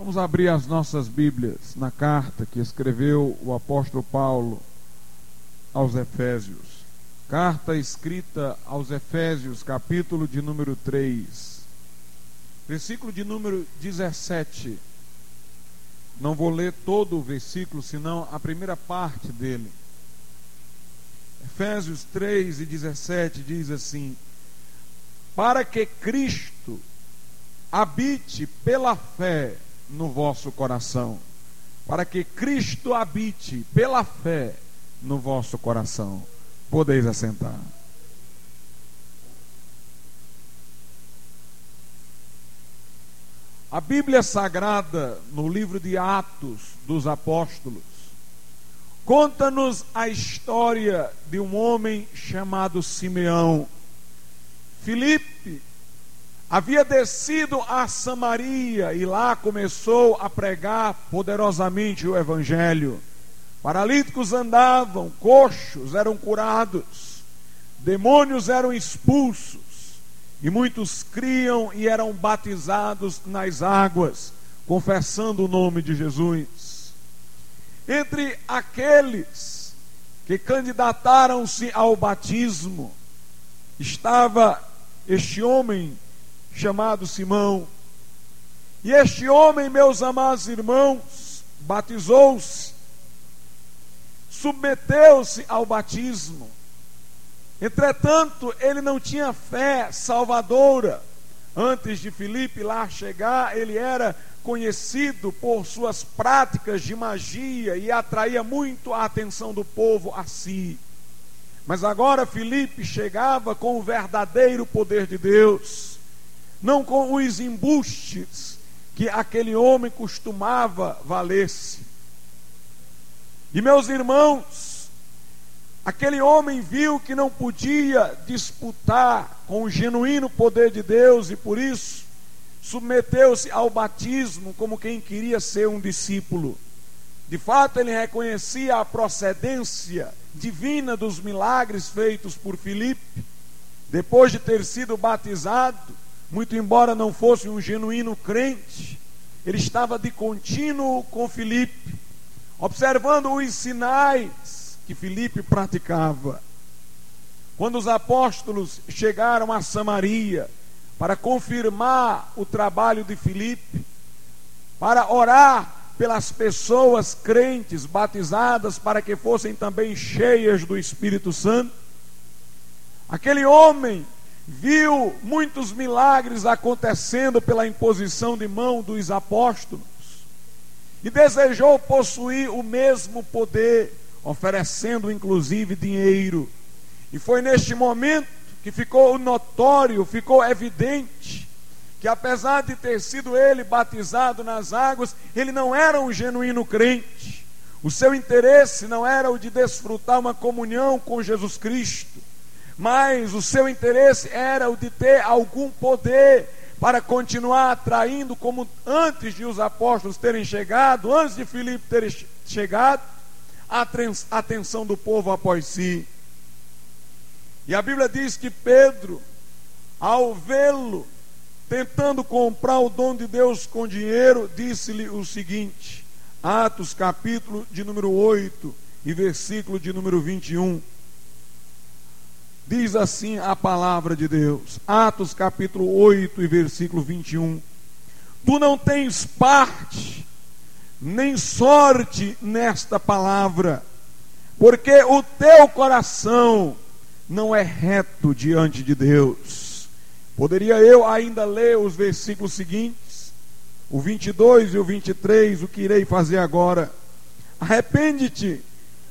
Vamos abrir as nossas Bíblias na carta que escreveu o apóstolo Paulo aos Efésios. Carta escrita aos Efésios, capítulo de número 3, versículo de número 17. Não vou ler todo o versículo, senão a primeira parte dele. Efésios 3 e 17 diz assim: Para que Cristo habite pela fé no vosso coração. Para que Cristo habite pela fé no vosso coração. Podeis assentar. A Bíblia Sagrada, no livro de Atos dos Apóstolos, conta-nos a história de um homem chamado Simeão. Filipe havia descido a Samaria e lá começou a pregar poderosamente o Evangelho. Paralíticos andavam, coxos eram curados, demônios eram expulsos, e muitos criam e eram batizados nas águas, confessando o nome de Jesus. Entre aqueles que candidataram-se ao batismo, estava este homem chamado Simão. E este homem, meus amados irmãos, batizou-se, submeteu-se ao batismo. Entretanto, ele não tinha fé salvadora. Antes de Filipe lá chegar, ele era conhecido por suas práticas de magia e atraía muito a atenção do povo a si. Mas agora Filipe chegava com o verdadeiro poder de Deus não com os embustes que aquele homem costumava valer-se. E meus irmãos, aquele homem viu que não podia disputar com o genuíno poder de Deus e por isso submeteu-se ao batismo como quem queria ser um discípulo. De fato, ele reconhecia a procedência divina dos milagres feitos por Filipe. Depois de ter sido batizado, muito embora não fosse um genuíno crente, ele estava de contínuo com Filipe, observando os sinais que Filipe praticava. Quando os apóstolos chegaram a Samaria para confirmar o trabalho de Filipe, para orar pelas pessoas crentes batizadas para que fossem também cheias do Espírito Santo, aquele homem viu muitos milagres acontecendo pela imposição de mão dos apóstolos e desejou possuir o mesmo poder, oferecendo inclusive dinheiro. E foi neste momento que ficou notório, ficou evidente, que apesar de ter sido ele batizado nas águas, ele não era um genuíno crente. O seu interesse não era o de desfrutar uma comunhão com Jesus Cristo mas o seu interesse era o de ter algum poder para continuar atraindo, como antes de os apóstolos terem chegado, antes de Filipe ter chegado, a atenção do povo após si. E a Bíblia diz que Pedro, ao vê-lo tentando comprar o dom de Deus com dinheiro, disse-lhe o seguinte: Atos capítulo de número 8 e versículo de número 21. Diz assim a palavra de Deus, Atos capítulo 8 e versículo 21. Tu não tens parte, nem sorte nesta palavra, porque o teu coração não é reto diante de Deus. Poderia eu ainda ler os versículos seguintes, o 22 e o 23, o que irei fazer agora. Arrepende-te,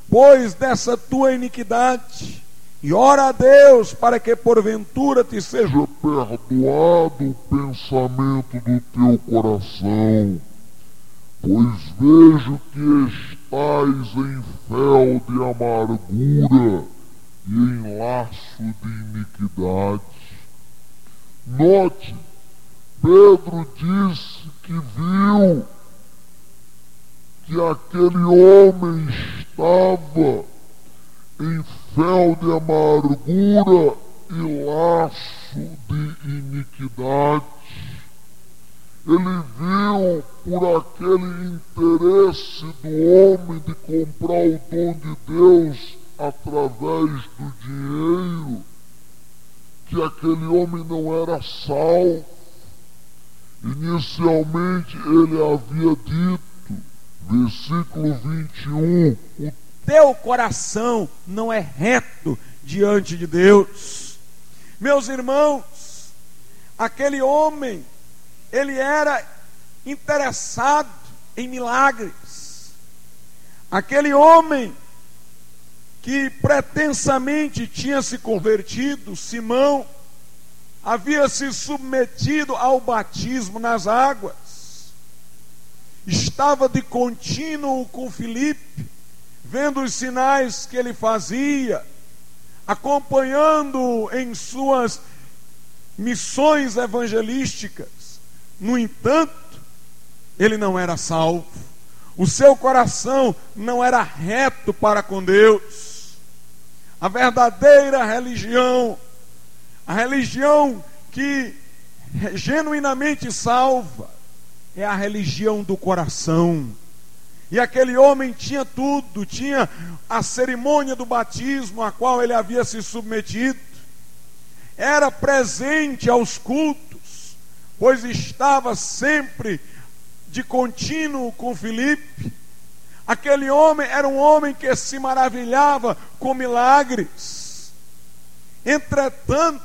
pois, dessa tua iniquidade e ora a Deus para que porventura te seja perdoado o pensamento do teu coração, pois vejo que estás em fel de amargura e em laço de iniquidade. Note, Pedro disse que viu que aquele homem estava em fel de amargura e laço de iniquidade. ele viu por aquele interesse do homem de comprar o dom de Deus através do dinheiro, que aquele homem não era salvo. Inicialmente ele havia dito, versículo 21, o teu coração não é reto diante de Deus. Meus irmãos, aquele homem, ele era interessado em milagres. Aquele homem que pretensamente tinha se convertido, Simão, havia se submetido ao batismo nas águas, estava de contínuo com Filipe, vendo os sinais que ele fazia, acompanhando em suas missões evangelísticas. No entanto, ele não era salvo. O seu coração não era reto para com Deus. A verdadeira religião, a religião que genuinamente salva, é a religião do coração. E aquele homem tinha tudo, tinha a cerimônia do batismo a qual ele havia se submetido, era presente aos cultos, pois estava sempre de contínuo com Filipe, Aquele homem era um homem que se maravilhava com milagres. Entretanto,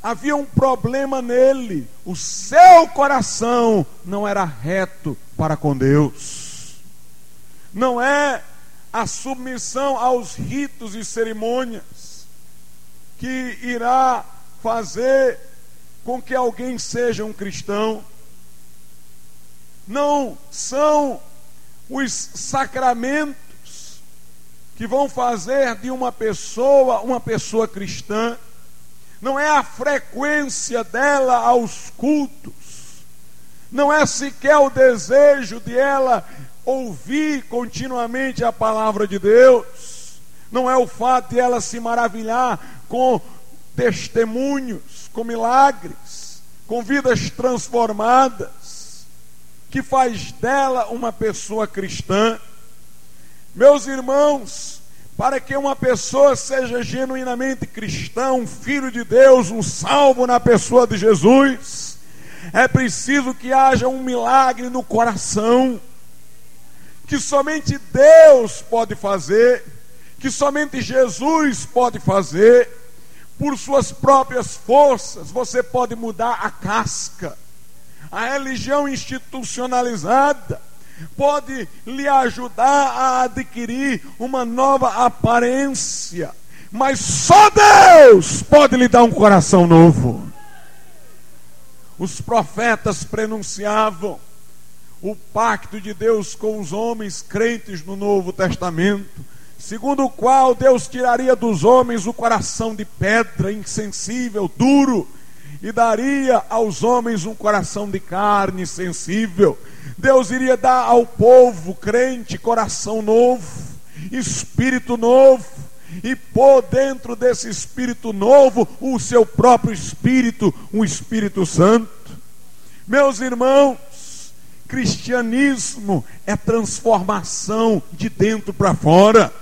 havia um problema nele. O seu coração não era reto para com Deus. Não é a submissão aos ritos e cerimônias que irá fazer com que alguém seja um cristão. Não são os sacramentos que vão fazer de uma pessoa uma pessoa cristã, não é a frequência dela aos cultos, não é sequer o desejo de ela ouvir continuamente a palavra de Deus, não é o fato de ela se maravilhar com testemunhos, com milagres, com vidas transformadas que faz dela uma pessoa cristã. Meus irmãos, para que uma pessoa seja genuinamente cristã, um filho de Deus, um salvo na pessoa de Jesus, é preciso que haja um milagre no coração, que somente Deus pode fazer, que somente Jesus pode fazer, por suas próprias forças, você pode mudar a casca. A religião institucionalizada pode lhe ajudar a adquirir uma nova aparência, mas só Deus pode lhe dar um coração novo. Os profetas prenunciavam o pacto de Deus com os homens crentes no Novo Testamento, segundo o qual Deus tiraria dos homens o coração de pedra, insensível, duro, e daria aos homens um coração de carne sensível. Deus iria dar ao povo crente coração novo, espírito novo, e pôr dentro desse espírito novo o seu próprio espírito, um Espírito Santo. Meus irmãos, cristianismo é transformação de dentro para fora.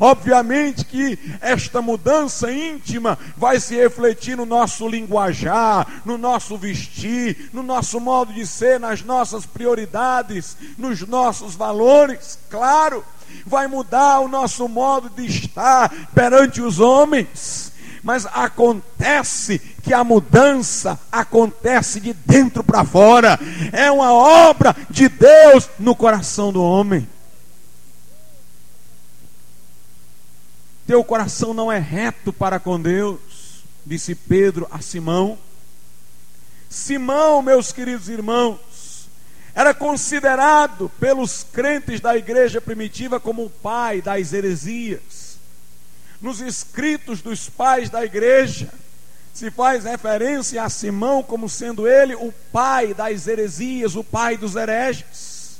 Obviamente que esta mudança íntima vai se refletir no nosso linguajar, no nosso vestir, no nosso modo de ser, nas nossas prioridades, nos nossos valores, claro, vai mudar o nosso modo de estar perante os homens. Mas acontece que a mudança acontece de dentro para fora, é uma obra de Deus no coração do homem. Teu coração não é reto para com Deus, disse Pedro a Simão. Simão, meus queridos irmãos, era considerado pelos crentes da igreja primitiva como o pai das heresias. Nos escritos dos pais da igreja, se faz referência a Simão como sendo ele o pai das heresias, o pai dos hereges.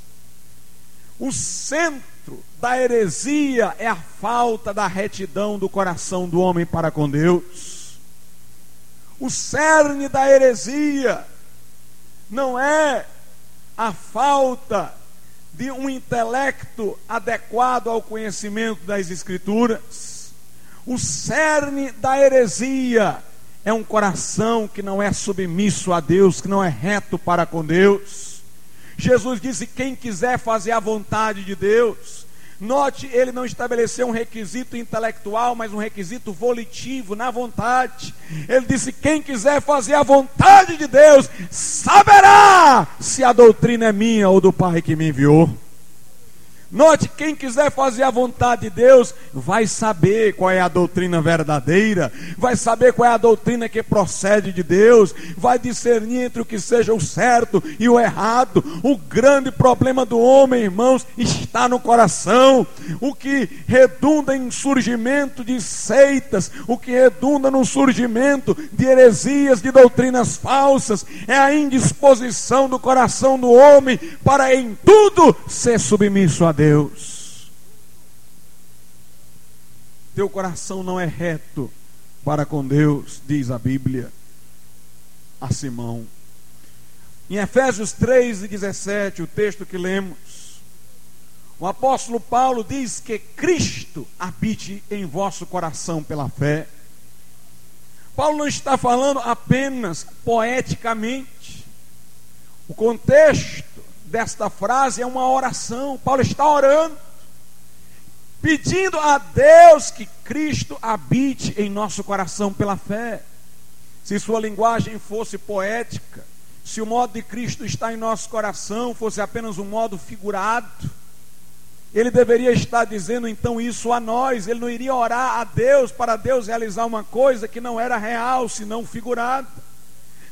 O centro da heresia é a falta da retidão do coração do homem para com Deus. O cerne da heresia não é a falta de um intelecto adequado ao conhecimento das Escrituras. O cerne da heresia é um coração que não é submisso a Deus, que não é reto para com Deus. Jesus disse: quem quiser fazer a vontade de Deus, Note, ele não estabeleceu um requisito intelectual, mas um requisito volitivo, na vontade. Ele disse: quem quiser fazer a vontade de Deus, saberá se a doutrina é minha ou do Pai que me enviou. Note, quem quiser fazer a vontade de Deus, vai saber qual é a doutrina verdadeira, vai saber qual é a doutrina que procede de Deus, vai discernir entre o que seja o certo e o errado. O grande problema do homem, irmãos, está no coração. O que redunda em surgimento de seitas, o que redunda no surgimento de heresias, de doutrinas falsas, é a indisposição do coração do homem para em tudo ser submisso a Deus. Deus. Teu coração não é reto para com Deus, diz a Bíblia a Simão. Em Efésios 3 e 17, o texto que lemos, o apóstolo Paulo diz que Cristo habite em vosso coração pela fé. Paulo não está falando apenas poeticamente. O contexto desta frase é uma oração. Paulo está orando, pedindo a Deus que Cristo habite em nosso coração pela fé. Se sua linguagem fosse poética, se o modo de Cristo estar em nosso coração fosse apenas um modo figurado, ele deveria estar dizendo então isso a nós, ele não iria orar a Deus para Deus realizar uma coisa que não era real, senão figurada.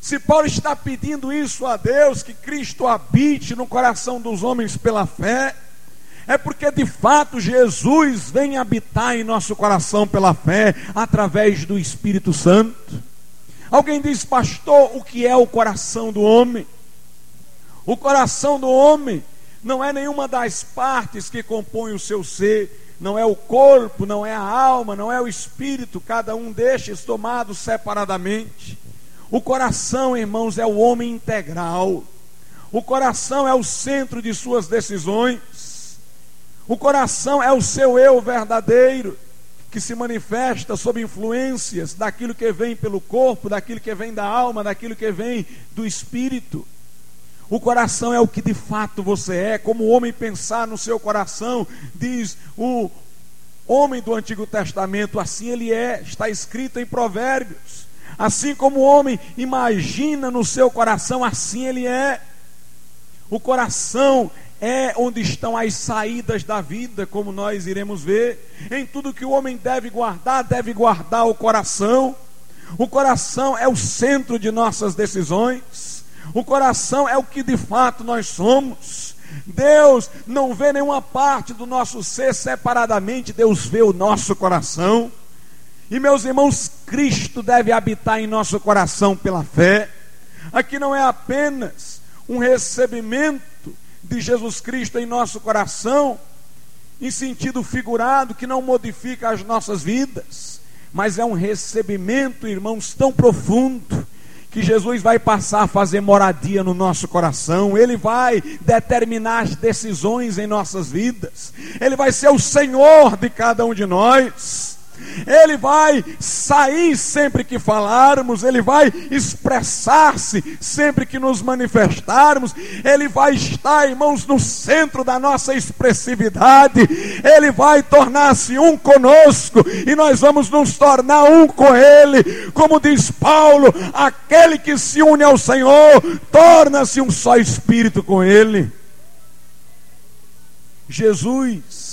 Se Paulo está pedindo isso a Deus, que Cristo habite no coração dos homens pela fé, é porque de fato Jesus vem habitar em nosso coração pela fé, através do Espírito Santo. Alguém diz, pastor, o que é o coração do homem? O coração do homem não é nenhuma das partes que compõem o seu ser, não é o corpo, não é a alma, não é o espírito, cada um destes tomados separadamente. O coração, irmãos, é o homem integral. O coração é o centro de suas decisões. O coração é o seu eu verdadeiro, que se manifesta sob influências daquilo que vem pelo corpo, daquilo que vem da alma, daquilo que vem do espírito. O coração é o que de fato você é, como o homem pensar no seu coração, diz o homem do Antigo Testamento, assim ele é, está escrito em Provérbios. Assim como o homem imagina no seu coração, assim ele é. O coração é onde estão as saídas da vida, como nós iremos ver. Em tudo que o homem deve guardar, deve guardar o coração. O coração é o centro de nossas decisões. O coração é o que de fato nós somos. Deus não vê nenhuma parte do nosso ser separadamente, Deus vê o nosso coração. E meus irmãos, Cristo deve habitar em nosso coração pela fé. Aqui não é apenas um recebimento de Jesus Cristo em nosso coração, em sentido figurado, que não modifica as nossas vidas, mas é um recebimento, irmãos, tão profundo que Jesus vai passar a fazer moradia no nosso coração, Ele vai determinar as decisões em nossas vidas, Ele vai ser o Senhor de cada um de nós. Ele vai sair sempre que falarmos, ele vai expressar-se sempre que nos manifestarmos, ele vai estar, irmãos, no centro da nossa expressividade, ele vai tornar-se um conosco e nós vamos nos tornar um com ele, como diz Paulo: aquele que se une ao Senhor torna-se um só espírito com ele. Jesus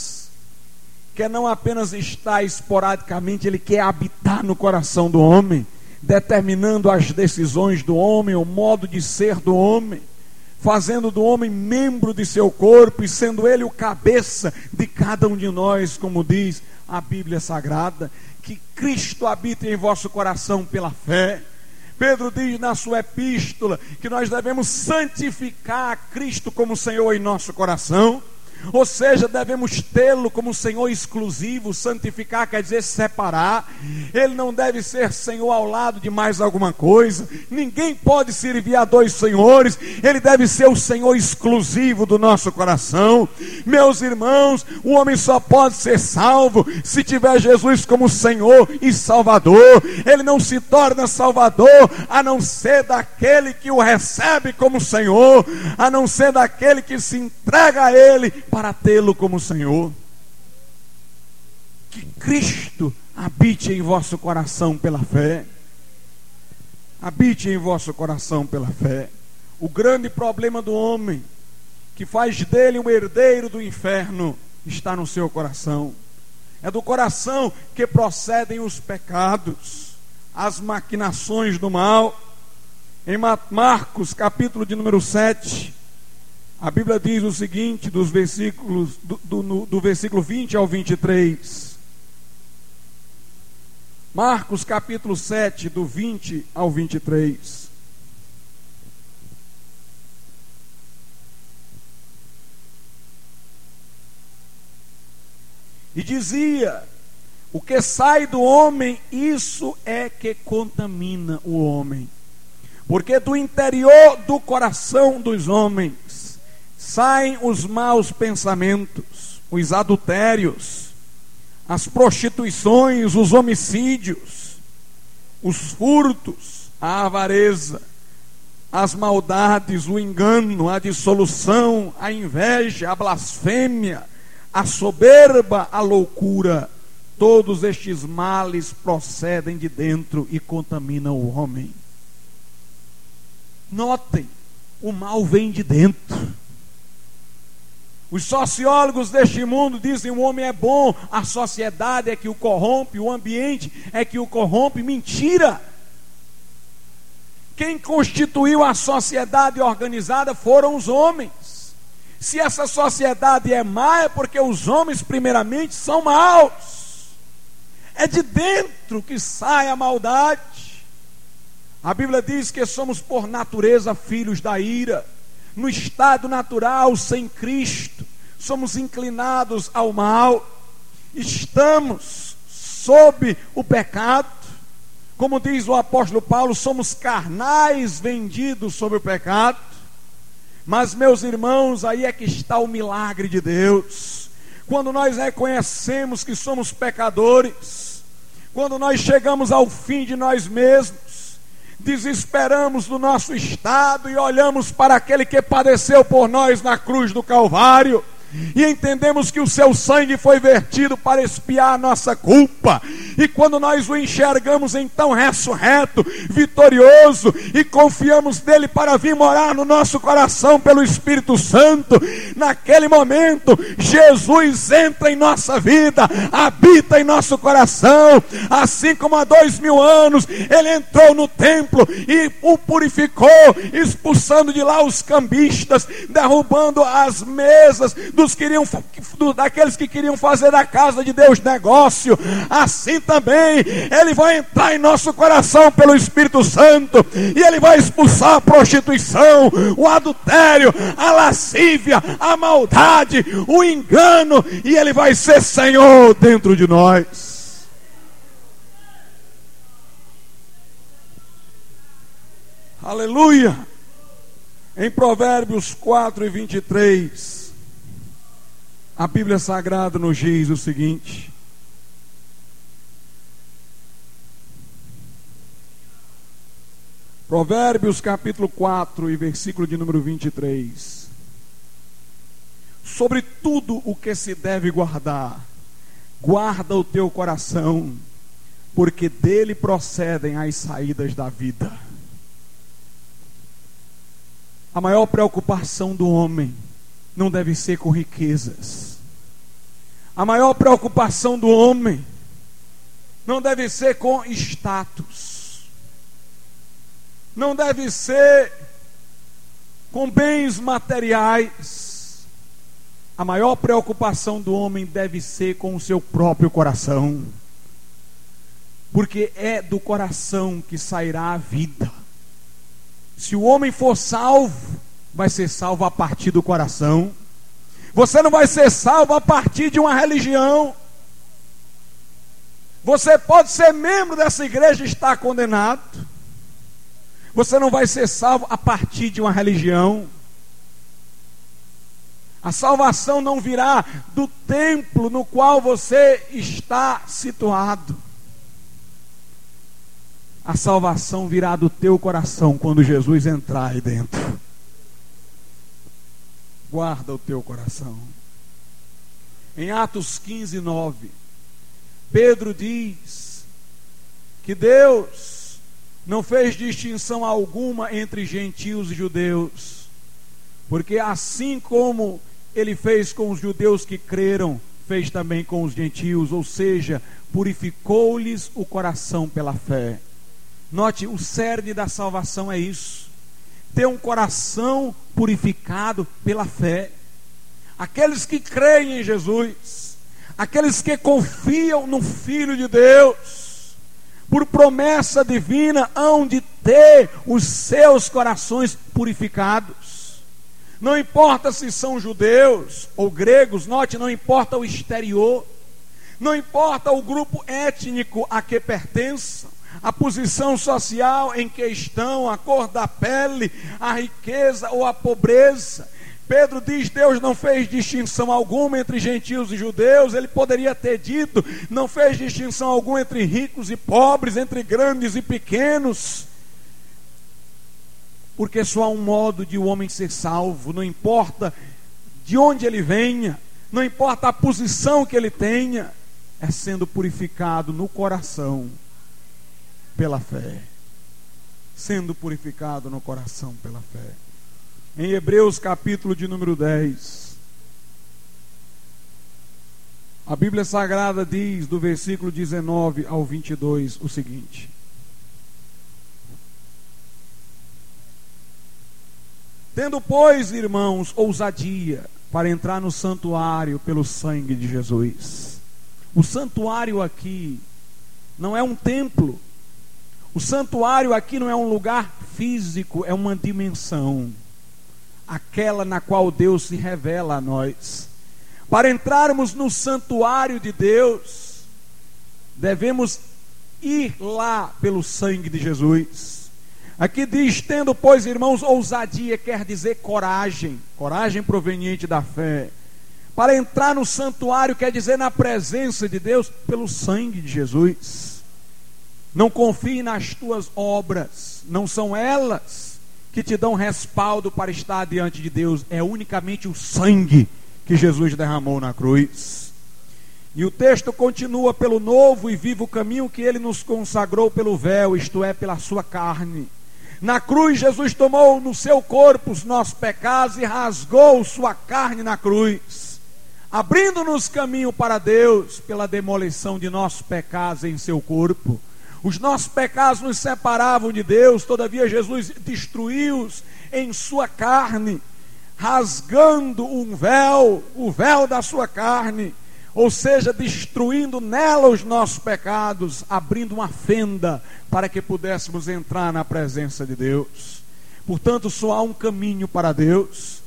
quer não apenas estar esporadicamente, ele quer habitar no coração do homem, determinando as decisões do homem, o modo de ser do homem, fazendo do homem membro de seu corpo e sendo ele o cabeça de cada um de nós, como diz a Bíblia Sagrada, que Cristo habita em vosso coração pela fé. Pedro diz na sua epístola que nós devemos santificar a Cristo como Senhor em nosso coração. Ou seja, devemos tê-lo como Senhor exclusivo, santificar quer dizer separar. Ele não deve ser Senhor ao lado de mais alguma coisa. Ninguém pode servir a dois senhores. Ele deve ser o Senhor exclusivo do nosso coração. Meus irmãos, o homem só pode ser salvo se tiver Jesus como Senhor e Salvador. Ele não se torna Salvador a não ser daquele que o recebe como Senhor, a não ser daquele que se entrega a Ele para tê-lo como Senhor. Que Cristo habite em vosso coração pela fé. Habite em vosso coração pela fé. O grande problema do homem, que faz dele um herdeiro do inferno, está no seu coração. É do coração que procedem os pecados, as maquinações do mal. Em Marcos, capítulo de número 7, a Bíblia diz o seguinte, dos versículos, do, do, do versículo 20 ao 23. Marcos capítulo 7, do 20 ao 23. E dizia: O que sai do homem, isso é que contamina o homem. Porque do interior do coração dos homens saem os maus pensamentos, os adultérios, as prostituições, os homicídios, os furtos, a avareza, as maldades, o engano, a dissolução, a inveja, a blasfêmia, a soberba, a loucura. Todos estes males procedem de dentro e contaminam o homem. Notem, o mal vem de dentro. Os sociólogos deste mundo dizem: o homem é bom, a sociedade é que o corrompe, o ambiente é que o corrompe. Mentira! Quem constituiu a sociedade organizada foram os homens. Se essa sociedade é má, é porque os homens, primeiramente, são maus. É de dentro que sai a maldade. A Bíblia diz que somos, por natureza, filhos da ira no estado natural, sem Cristo, somos inclinados ao mal, estamos sob o pecado, como diz o apóstolo Paulo, somos carnais vendidos sobre o pecado. Mas, meus irmãos, aí é que está o milagre de Deus. Quando nós reconhecemos que somos pecadores, quando nós chegamos ao fim de nós mesmos, desesperamos do nosso estado e olhamos para aquele que padeceu por nós na cruz do Calvário e entendemos que o seu sangue foi vertido para expiar a nossa culpa. E quando nós o enxergamos então ressurreto, vitorioso e confiamos nele para vir morar no nosso coração pelo Espírito Santo, naquele momento Jesus entra em nossa vida, habita em nosso coração, assim como há dois mil anos ele entrou no templo e o purificou, expulsando de lá os cambistas, derrubando as mesas dos queriam, daqueles que queriam fazer da casa de Deus negócio, assim também Ele vai entrar em nosso coração pelo Espírito Santo e Ele vai expulsar a prostituição, o adultério, a lascívia, a maldade, o engano, e Ele vai ser Senhor dentro de nós. Aleluia! Em Provérbios 4 e 23. A Bíblia Sagrada nos diz o seguinte: Provérbios capítulo 4 e versículo de número 23. Sobre tudo o que se deve guardar, guarda o teu coração, porque dele procedem as saídas da vida. A maior preocupação do homem não deve ser com riquezas a maior preocupação do homem não deve ser com status, não deve ser com bens materiais. A maior preocupação do homem deve ser com o seu próprio coração, porque é do coração que sairá a vida. Se o homem for salvo, vai ser salvo a partir do coração. Você não vai ser salvo a partir de uma religião. Você pode ser membro dessa igreja e estar condenado. Você não vai ser salvo a partir de uma religião. A salvação não virá do templo no qual você está situado. A salvação virá do teu coração quando Jesus entrar aí dentro. Guarda o teu coração. Em Atos 15, 9, Pedro diz que Deus não fez distinção alguma entre gentios e judeus, porque assim como ele fez com os judeus que creram, fez também com os gentios, ou seja, purificou-lhes o coração pela fé. Note, o cerne da salvação é isso: ter um coração purificado pela fé. Aqueles que creem em Jesus, aqueles que confiam no Filho de Deus, por promessa divina, hão de ter os seus corações purificados. Não importa se são judeus ou gregos, note, não importa o exterior, não importa o grupo étnico a que pertençam, a posição social em que estão, a cor da pele, a riqueza ou a pobreza. Pedro diz: Deus não fez distinção alguma entre gentios e judeus. Ele poderia ter dito: não fez distinção alguma entre ricos e pobres, entre grandes e pequenos porque só há um modo de o um homem ser salvo, não importa de onde ele venha, não importa a posição que ele tenha, é sendo purificado no coração pela fé. Sendo purificado no coração pela fé. Em Hebreus capítulo de número 10, a Bíblia Sagrada diz, do versículo 19 ao 22, o seguinte: Tendo, pois, irmãos, ousadia para entrar no santuário pelo sangue de Jesus. O santuário aqui não é um templo. O santuário aqui não é um lugar físico, é uma dimensão. Aquela na qual Deus se revela a nós. Para entrarmos no santuário de Deus, devemos ir lá pelo sangue de Jesus. Aqui diz: tendo, pois, irmãos, ousadia, quer dizer coragem, coragem proveniente da fé. Para entrar no santuário, quer dizer na presença de Deus, pelo sangue de Jesus. Não confie nas tuas obras, não são elas que te dão respaldo para estar diante de Deus, é unicamente o sangue que Jesus derramou na cruz. E o texto continua pelo novo e vivo caminho que ele nos consagrou pelo véu, isto é, pela sua carne na cruz, Jesus tomou no seu corpo os nossos pecados e rasgou sua carne na cruz, abrindo-nos caminho para Deus pela demolição de nossos pecados em seu corpo. Os nossos pecados nos separavam de Deus, todavia Jesus destruiu-os em sua carne, rasgando um véu, o véu da sua carne, ou seja, destruindo nela os nossos pecados, abrindo uma fenda para que pudéssemos entrar na presença de Deus. Portanto, só há um caminho para Deus.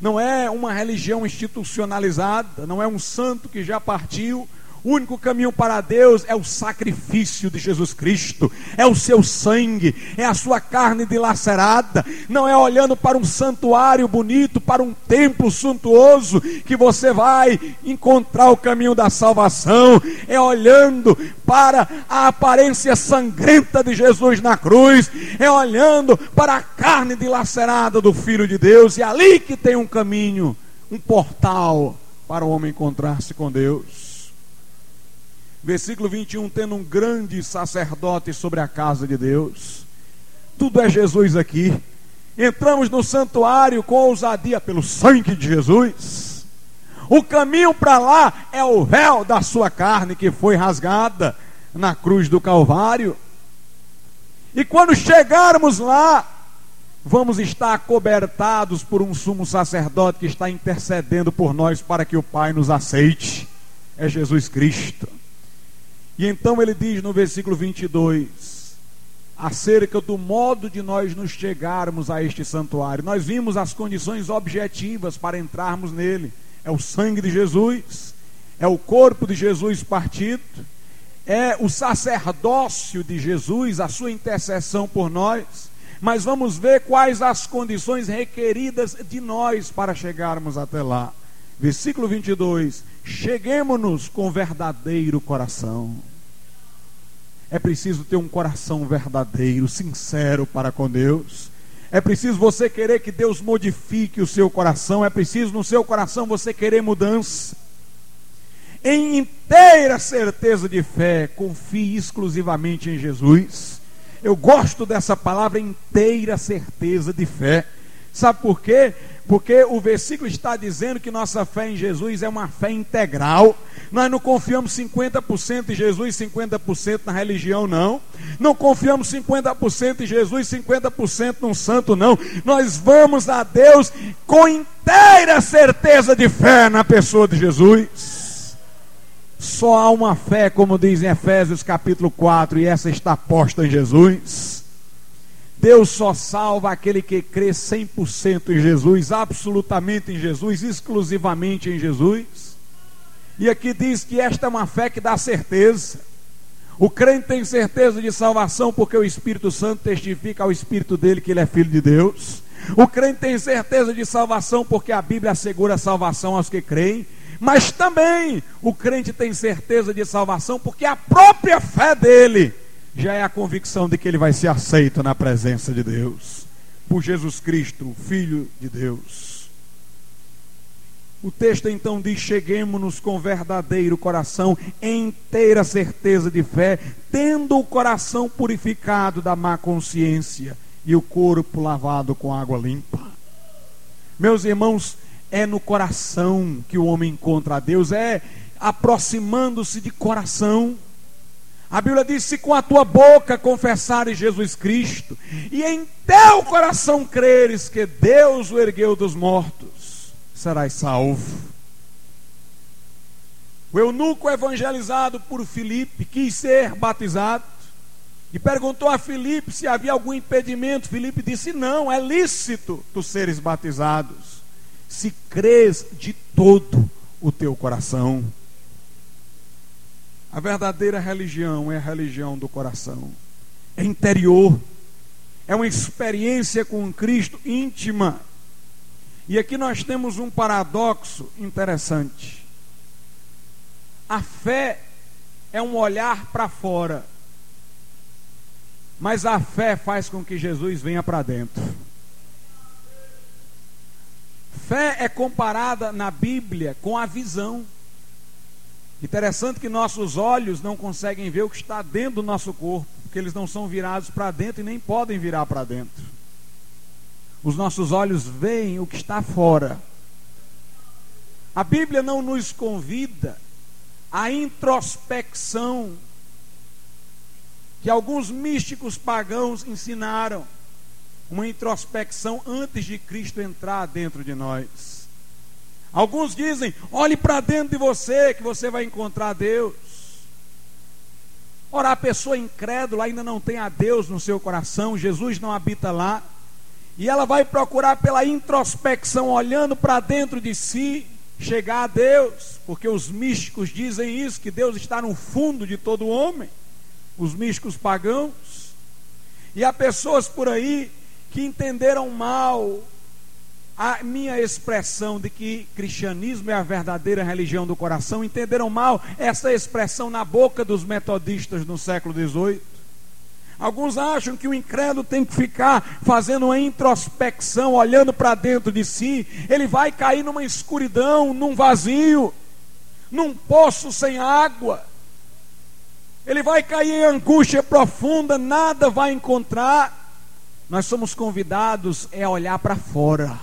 Não é uma religião institucionalizada, não é um santo que já partiu, o único caminho para Deus é o sacrifício de Jesus Cristo, é o seu sangue, é a sua carne dilacerada. Não é olhando para um santuário bonito, para um templo suntuoso, que você vai encontrar o caminho da salvação. É olhando para a aparência sangrenta de Jesus na cruz, é olhando para a carne dilacerada do Filho de Deus, e é ali que tem um caminho, um portal para o homem encontrar-se com Deus. Versículo 21, tendo um grande sacerdote sobre a casa de Deus. Tudo é Jesus aqui. Entramos no santuário com ousadia pelo sangue de Jesus. O caminho para lá é o véu da sua carne que foi rasgada na cruz do Calvário. E quando chegarmos lá, vamos estar cobertados por um sumo sacerdote que está intercedendo por nós para que o Pai nos aceite. É Jesus Cristo. E então ele diz no versículo 22, acerca do modo de nós nos chegarmos a este santuário. Nós vimos as condições objetivas para entrarmos nele. é o sangue de Jesus, é o corpo de Jesus partido, é o sacerdócio de Jesus, a sua intercessão por nós. Mas vamos ver quais as condições requeridas de nós para chegarmos até lá. Versículo 22: Cheguemos-nos com verdadeiro coração. É preciso ter um coração verdadeiro, sincero para com Deus. É preciso você querer que Deus modifique o seu coração. É preciso no seu coração você querer mudança. Em inteira certeza de fé, confie exclusivamente em Jesus. Eu gosto dessa palavra inteira certeza de fé. Sabe por quê? Porque o versículo está dizendo que nossa fé em Jesus é uma fé integral. Nós não confiamos 50% em Jesus, 50% na religião, não. Não confiamos 50% em Jesus, 50% num santo, não. Nós vamos a Deus com inteira certeza de fé na pessoa de Jesus. Só há uma fé, como diz em Efésios capítulo 4, e essa está posta em Jesus. Deus só salva aquele que crê 100% em Jesus, absolutamente em Jesus, exclusivamente em Jesus. E aqui diz que esta é uma fé que dá certeza. O crente tem certeza de salvação porque o Espírito Santo testifica ao Espírito dele que ele é filho de Deus. O crente tem certeza de salvação porque a Bíblia assegura a salvação aos que creem. Mas também o crente tem certeza de salvação porque a própria fé dele já é a convicção de que ele vai ser aceito na presença de Deus, por Jesus Cristo, Filho de Deus. O texto então diz: cheguemos-nos com verdadeiro coração, em inteira certeza de fé, tendo o coração purificado da má consciência e o corpo lavado com água limpa. Meus irmãos, é no coração que o homem encontra a Deus, é aproximando-se de coração. A Bíblia diz: se com a tua boca confessares Jesus Cristo, e em teu coração creres que Deus o ergueu dos mortos, serás salvo. O eunuco evangelizado por Filipe quis ser batizado e perguntou a Filipe se havia algum impedimento. Filipe disse: Não, é lícito tu seres batizados, se crês de todo o teu coração. A verdadeira religião é a religião do coração, é interior, é uma experiência com Cristo íntima. E aqui nós temos um paradoxo interessante. A fé é um olhar para fora, mas a fé faz com que Jesus venha para dentro. Fé é comparada na Bíblia com a visão. Interessante que nossos olhos não conseguem ver o que está dentro do nosso corpo, porque eles não são virados para dentro e nem podem virar para dentro. Os nossos olhos veem o que está fora. A Bíblia não nos convida à introspecção que alguns místicos pagãos ensinaram, uma introspecção antes de Cristo entrar dentro de nós. Alguns dizem: olhe para dentro de você que você vai encontrar Deus. Ora, a pessoa incrédula ainda não tem a Deus no seu coração, Jesus não habita lá, e ela vai procurar pela introspecção, olhando para dentro de si, chegar a Deus, porque os místicos dizem isso, que Deus está no fundo de todo homem, os místicos pagãos. E há pessoas por aí que entenderam mal a minha expressão de que cristianismo é a verdadeira religião do coração, entenderam mal essa expressão na boca dos metodistas no século XVIII. Alguns acham que o incrédulo tem que ficar fazendo uma introspecção, olhando para dentro de si. Ele vai cair numa escuridão, num vazio, num poço sem água. Ele vai cair em angústia profunda, nada vai encontrar. Nós somos convidados é olhar para fora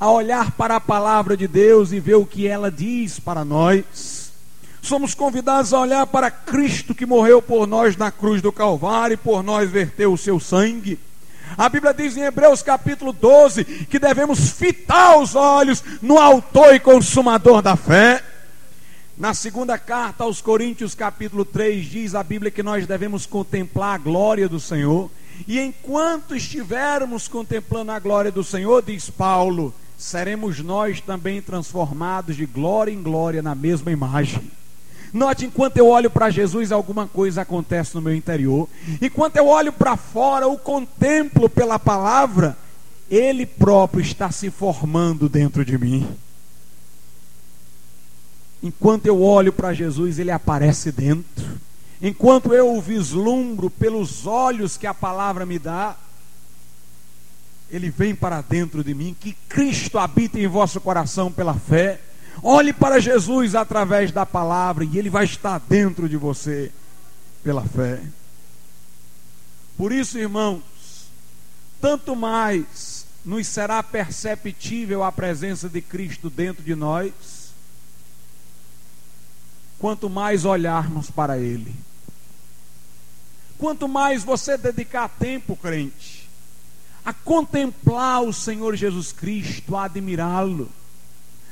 a olhar para a palavra de Deus e ver o que ela diz para nós. Somos convidados a olhar para Cristo que morreu por nós na cruz do Calvário e por nós verteu o seu sangue. A Bíblia diz em Hebreus capítulo 12 que devemos fitar os olhos no autor e consumador da fé. Na segunda carta aos Coríntios, capítulo 3, diz a Bíblia que nós devemos contemplar a glória do Senhor. E enquanto estivermos contemplando a glória do Senhor, diz Paulo, seremos nós também transformados de glória em glória na mesma imagem. Note, enquanto eu olho para Jesus, alguma coisa acontece no meu interior. Enquanto eu olho para fora, o contemplo pela palavra, ele próprio está se formando dentro de mim. Enquanto eu olho para Jesus, ele aparece dentro. Enquanto eu o vislumbro pelos olhos que a palavra me dá, ele vem para dentro de mim. Que Cristo habita em vosso coração pela fé. Olhe para Jesus através da palavra e ele vai estar dentro de você pela fé. Por isso, irmãos, tanto mais nos será perceptível a presença de Cristo dentro de nós, quanto mais olharmos para Ele. Quanto mais você dedicar tempo, crente, a contemplar o Senhor Jesus Cristo, a admirá-lo,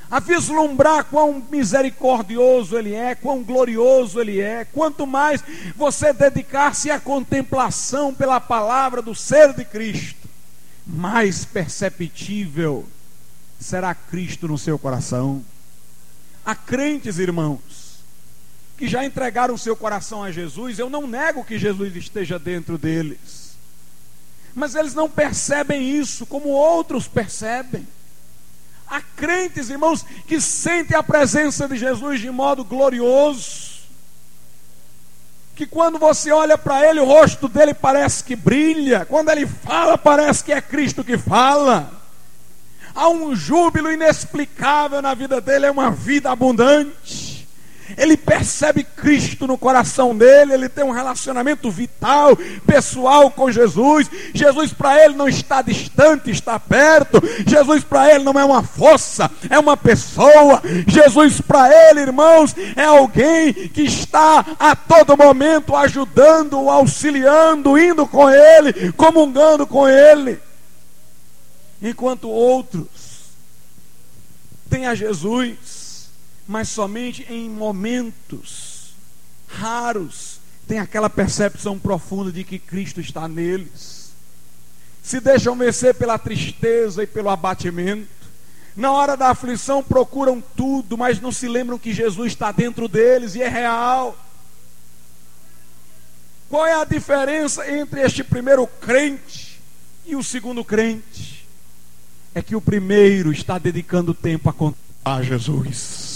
a vislumbrar quão misericordioso Ele é, quão glorioso Ele é. Quanto mais você dedicar-se à contemplação pela palavra do ser de Cristo, mais perceptível será Cristo no seu coração. Há crentes, irmãos, que já entregaram o seu coração a Jesus, eu não nego que Jesus esteja dentro deles, mas eles não percebem isso como outros percebem. Há crentes, irmãos, que sentem a presença de Jesus de modo glorioso. Que quando você olha para ele, o rosto dele parece que brilha. Quando ele fala, parece que é Cristo que fala. Há um júbilo inexplicável na vida dele, é uma vida abundante ele percebe Cristo no coração dele, ele tem um relacionamento vital, pessoal com Jesus. Jesus para ele não está distante, está perto. Jesus para ele não é uma força, é uma pessoa. Jesus para ele, irmãos, é alguém que está a todo momento ajudando, auxiliando, indo com ele, comungando com ele. Enquanto outros têm a Jesus mas somente em momentos raros tem aquela percepção profunda de que Cristo está neles. Se deixam vencer pela tristeza e pelo abatimento. Na hora da aflição procuram tudo, mas não se lembram que Jesus está dentro deles e é real. Qual é a diferença entre este primeiro crente e o segundo crente? É que o primeiro está dedicando tempo a contar Jesus.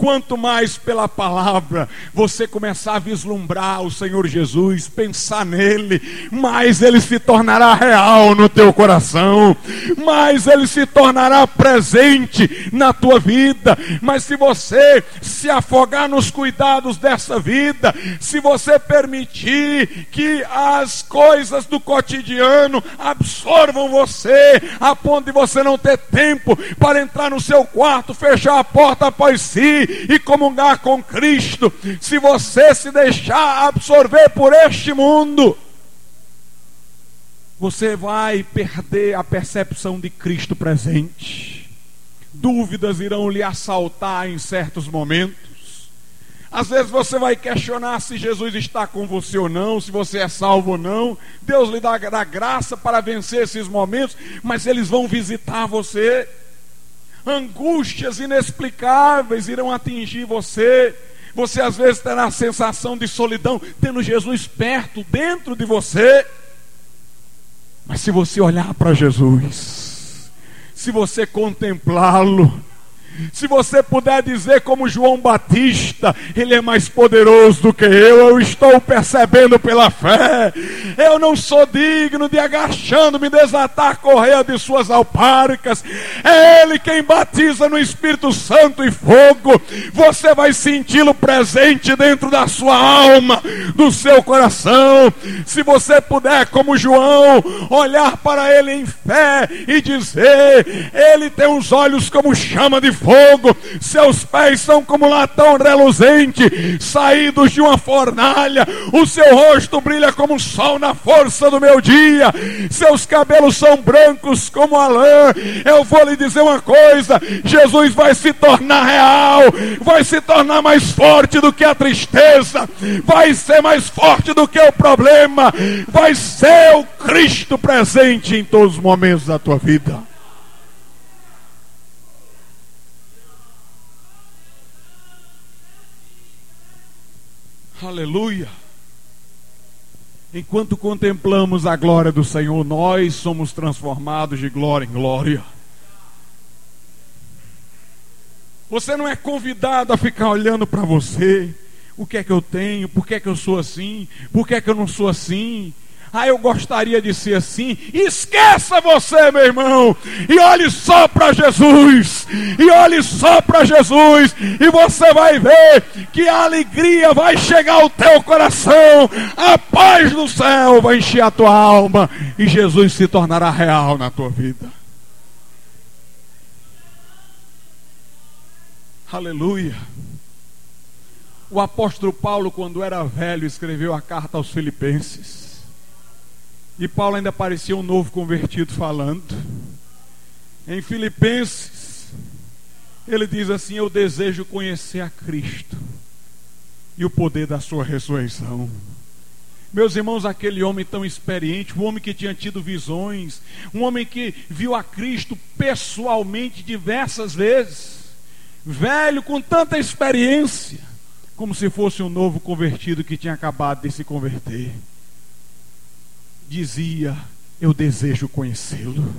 Quanto mais pela palavra você começar a vislumbrar o Senhor Jesus, pensar nele, mais ele se tornará real no teu coração, mais ele se tornará presente na tua vida. Mas se você se afogar nos cuidados dessa vida, se você permitir que as coisas do cotidiano absorvam você, a ponto de você não ter tempo para entrar no seu quarto, fechar a porta após si e comungar com Cristo, se você se deixar absorver por este mundo, você vai perder a percepção de Cristo presente. Dúvidas irão lhe assaltar em certos momentos. Às vezes você vai questionar se Jesus está com você ou não, se você é salvo ou não. Deus lhe dá, dá graça para vencer esses momentos, mas eles vão visitar você angústias inexplicáveis irão atingir você. Você às vezes terá a sensação de solidão, tendo Jesus perto, dentro de você. Mas se você olhar para Jesus, se você contemplá-lo, se você puder dizer como João Batista, ele é mais poderoso do que eu, eu estou percebendo pela fé. Eu não sou digno de agachando-me desatar a correia de suas alpáricas. É ele quem batiza no Espírito Santo e fogo. Você vai senti-lo presente dentro da sua alma, do seu coração. Se você puder, como João, olhar para ele em fé e dizer: Ele tem os olhos como chama de fogo, seus pés são como latão reluzente, saídos de uma fornalha, o seu rosto brilha como o sol na força do meu dia, seus cabelos são brancos como a lã. Eu vou lhe dizer uma coisa: Jesus vai se tornar real, vai se tornar mais forte do que a tristeza, vai ser mais forte do que o problema, vai ser o Cristo presente em todos os momentos da tua vida. Aleluia. Enquanto contemplamos a glória do Senhor, nós somos transformados de glória em glória. Você não é convidado a ficar olhando para você. O que é que eu tenho? Por que é que eu sou assim? Por que é que eu não sou assim? Ah, eu gostaria de ser assim. Esqueça você, meu irmão, e olhe só para Jesus. E olhe só para Jesus, e você vai ver que a alegria vai chegar ao teu coração, a paz do céu vai encher a tua alma, e Jesus se tornará real na tua vida. Aleluia. O apóstolo Paulo, quando era velho, escreveu a carta aos Filipenses. E Paulo ainda parecia um novo convertido falando. Em Filipenses, ele diz assim: Eu desejo conhecer a Cristo e o poder da sua ressurreição. Meus irmãos, aquele homem tão experiente, um homem que tinha tido visões, um homem que viu a Cristo pessoalmente diversas vezes, velho com tanta experiência, como se fosse um novo convertido que tinha acabado de se converter dizia: Eu desejo conhecê-lo.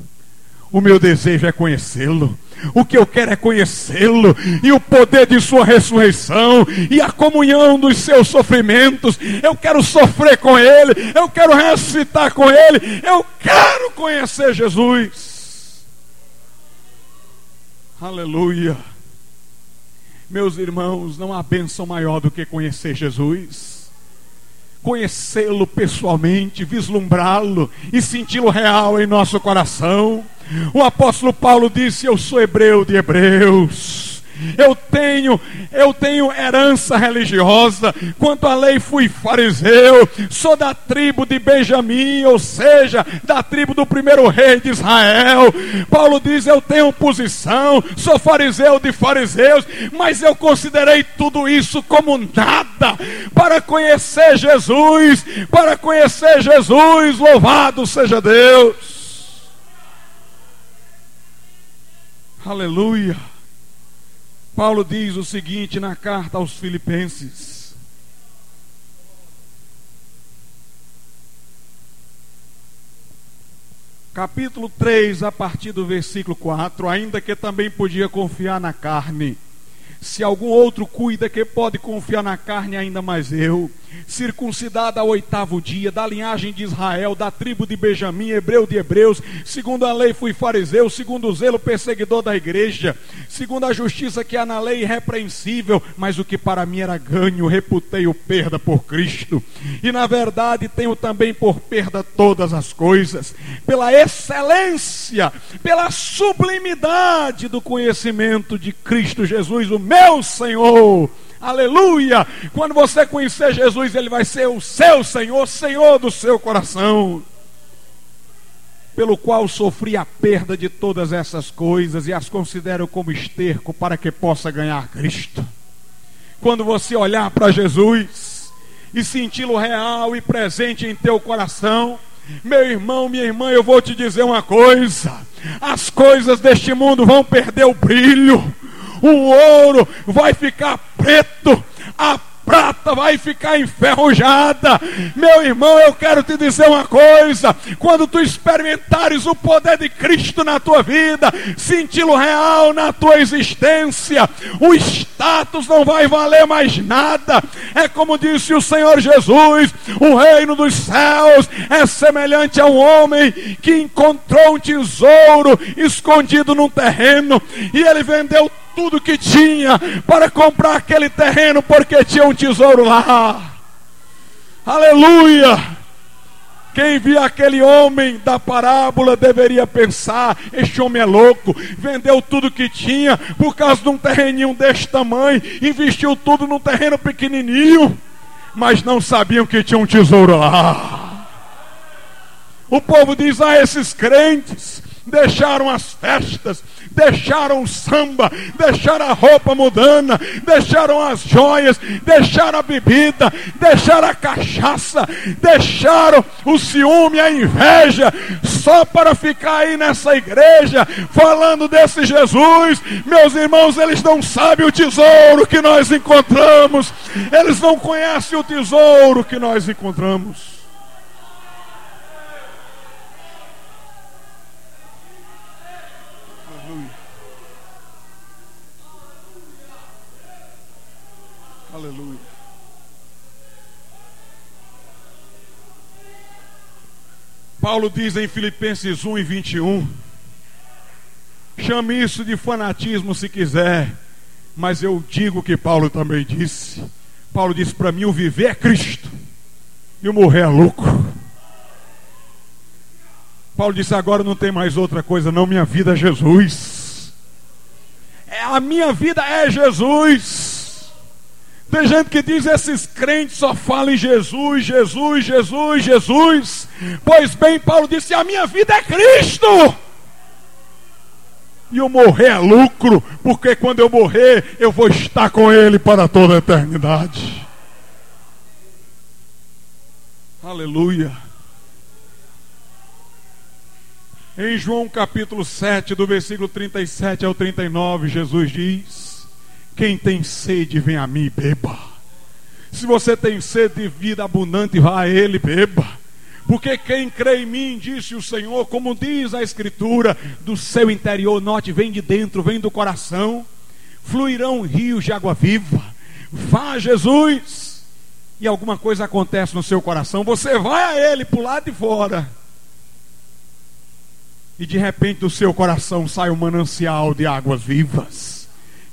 O meu desejo é conhecê-lo. O que eu quero é conhecê-lo e o poder de sua ressurreição e a comunhão dos seus sofrimentos. Eu quero sofrer com ele, eu quero ressuscitar com ele, eu quero conhecer Jesus. Aleluia. Meus irmãos, não há bênção maior do que conhecer Jesus conhecê-lo pessoalmente, vislumbrá-lo e senti-lo real em nosso coração. O apóstolo Paulo disse: Eu sou hebreu de hebreus eu tenho, eu tenho herança religiosa. Quanto à lei, fui fariseu, sou da tribo de Benjamim, ou seja, da tribo do primeiro rei de Israel. Paulo diz: Eu tenho posição, sou fariseu de fariseus, mas eu considerei tudo isso como nada para conhecer Jesus, para conhecer Jesus, louvado seja Deus. Aleluia. Paulo diz o seguinte na carta aos Filipenses: capítulo 3, a partir do versículo 4, ainda que também podia confiar na carne se algum outro cuida, que pode confiar na carne, ainda mais eu. Circuncidado ao oitavo dia, da linhagem de Israel, da tribo de Benjamim, hebreu de hebreus, segundo a lei fui fariseu, segundo o zelo perseguidor da igreja, segundo a justiça que há na lei irrepreensível, mas o que para mim era ganho, reputei o perda por Cristo. E na verdade tenho também por perda todas as coisas, pela excelência, pela sublimidade do conhecimento de Cristo Jesus, o meu Senhor. Aleluia! Quando você conhecer Jesus, Ele vai ser o seu Senhor, Senhor do seu coração. Pelo qual sofri a perda de todas essas coisas e as considero como esterco para que possa ganhar Cristo. Quando você olhar para Jesus e senti-lo real e presente em teu coração, meu irmão, minha irmã, eu vou te dizer uma coisa: as coisas deste mundo vão perder o brilho, o ouro vai ficar preto, a prata vai ficar enferrujada. Meu irmão, eu quero te dizer uma coisa: quando tu experimentares o poder de Cristo na tua vida, senti-lo real na tua existência, o status não vai valer mais nada. É como disse o Senhor Jesus: o reino dos céus é semelhante a um homem que encontrou um tesouro escondido num terreno e ele vendeu tudo que tinha para comprar aquele terreno, porque tinha um tesouro lá. Aleluia! Quem via aquele homem da parábola deveria pensar: este homem é louco, vendeu tudo que tinha por causa de um terreninho deste tamanho, investiu tudo num terreno pequenininho, mas não sabiam que tinha um tesouro lá. O povo diz a ah, esses crentes: deixaram as festas, deixaram o samba, deixaram a roupa mudana, deixaram as joias, deixaram a bebida, deixaram a cachaça, deixaram o ciúme, a inveja, só para ficar aí nessa igreja falando desse Jesus. Meus irmãos, eles não sabem o tesouro que nós encontramos, eles não conhecem o tesouro que nós encontramos. Aleluia. Paulo diz em Filipenses 1 e 21. Chame isso de fanatismo se quiser, mas eu digo que Paulo também disse. Paulo disse para mim: o viver é Cristo e o morrer é lucro. Paulo disse: agora não tem mais outra coisa, não. Minha vida é Jesus. É, a minha vida é Jesus. Tem gente que diz esses crentes só falam em Jesus, Jesus, Jesus, Jesus. Pois bem, Paulo disse: a minha vida é Cristo. E o morrer é lucro, porque quando eu morrer, eu vou estar com Ele para toda a eternidade. Aleluia. Em João capítulo 7, do versículo 37 ao 39, Jesus diz: quem tem sede, vem a mim e beba. Se você tem sede de vida abundante, vá a Ele, beba. Porque quem crê em mim, disse o Senhor, como diz a Escritura, do seu interior, note, vem de dentro, vem do coração, fluirão rios de água viva. Vá Jesus, e alguma coisa acontece no seu coração, você vai a Ele por lado de fora, e de repente do seu coração sai um manancial de águas vivas.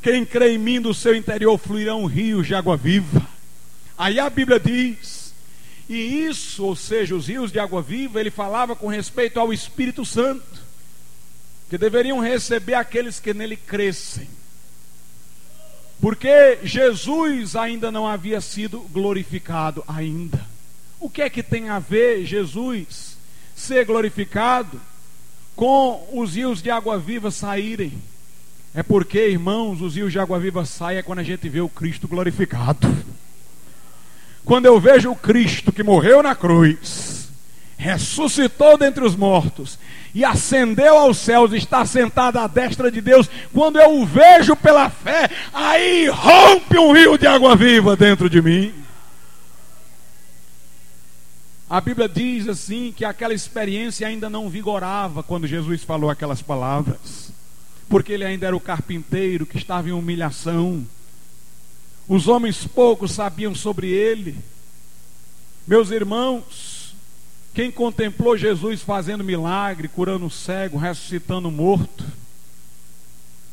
Quem crê em mim, do seu interior fluirão rios de água viva. Aí a Bíblia diz, e isso, ou seja, os rios de água viva, ele falava com respeito ao Espírito Santo, que deveriam receber aqueles que nele crescem. Porque Jesus ainda não havia sido glorificado ainda. O que é que tem a ver Jesus ser glorificado com os rios de água viva saírem? É porque, irmãos, os rios de água viva saem é quando a gente vê o Cristo glorificado. Quando eu vejo o Cristo que morreu na cruz, ressuscitou dentre os mortos e ascendeu aos céus, está sentado à destra de Deus, quando eu o vejo pela fé, aí rompe um rio de água viva dentro de mim. A Bíblia diz assim que aquela experiência ainda não vigorava quando Jesus falou aquelas palavras porque ele ainda era o carpinteiro que estava em humilhação. Os homens poucos sabiam sobre ele. Meus irmãos, quem contemplou Jesus fazendo milagre, curando o cego, ressuscitando o morto,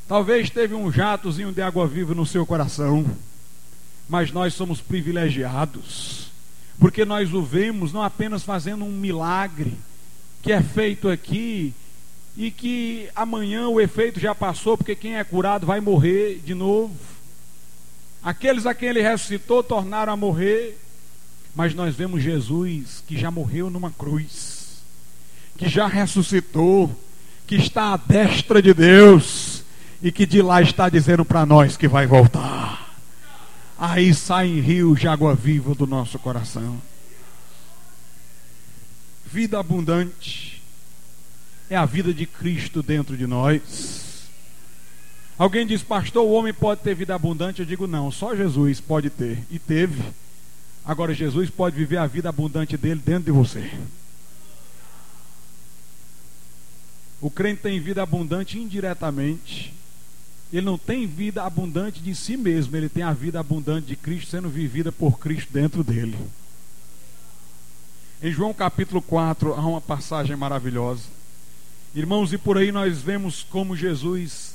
talvez teve um jatozinho de água viva no seu coração, mas nós somos privilegiados, porque nós o vemos não apenas fazendo um milagre que é feito aqui e que amanhã o efeito já passou, porque quem é curado vai morrer de novo. Aqueles a quem ele ressuscitou tornaram a morrer, mas nós vemos Jesus que já morreu numa cruz, que já ressuscitou, que está à destra de Deus e que de lá está dizendo para nós que vai voltar. Aí saem rios de água viva do nosso coração. Vida abundante é a vida de Cristo dentro de nós. Alguém diz, pastor, o homem pode ter vida abundante? Eu digo, não, só Jesus pode ter. E teve. Agora, Jesus pode viver a vida abundante dele dentro de você. O crente tem vida abundante indiretamente. Ele não tem vida abundante de si mesmo, ele tem a vida abundante de Cristo sendo vivida por Cristo dentro dele. Em João capítulo 4 há uma passagem maravilhosa. Irmãos, e por aí nós vemos como Jesus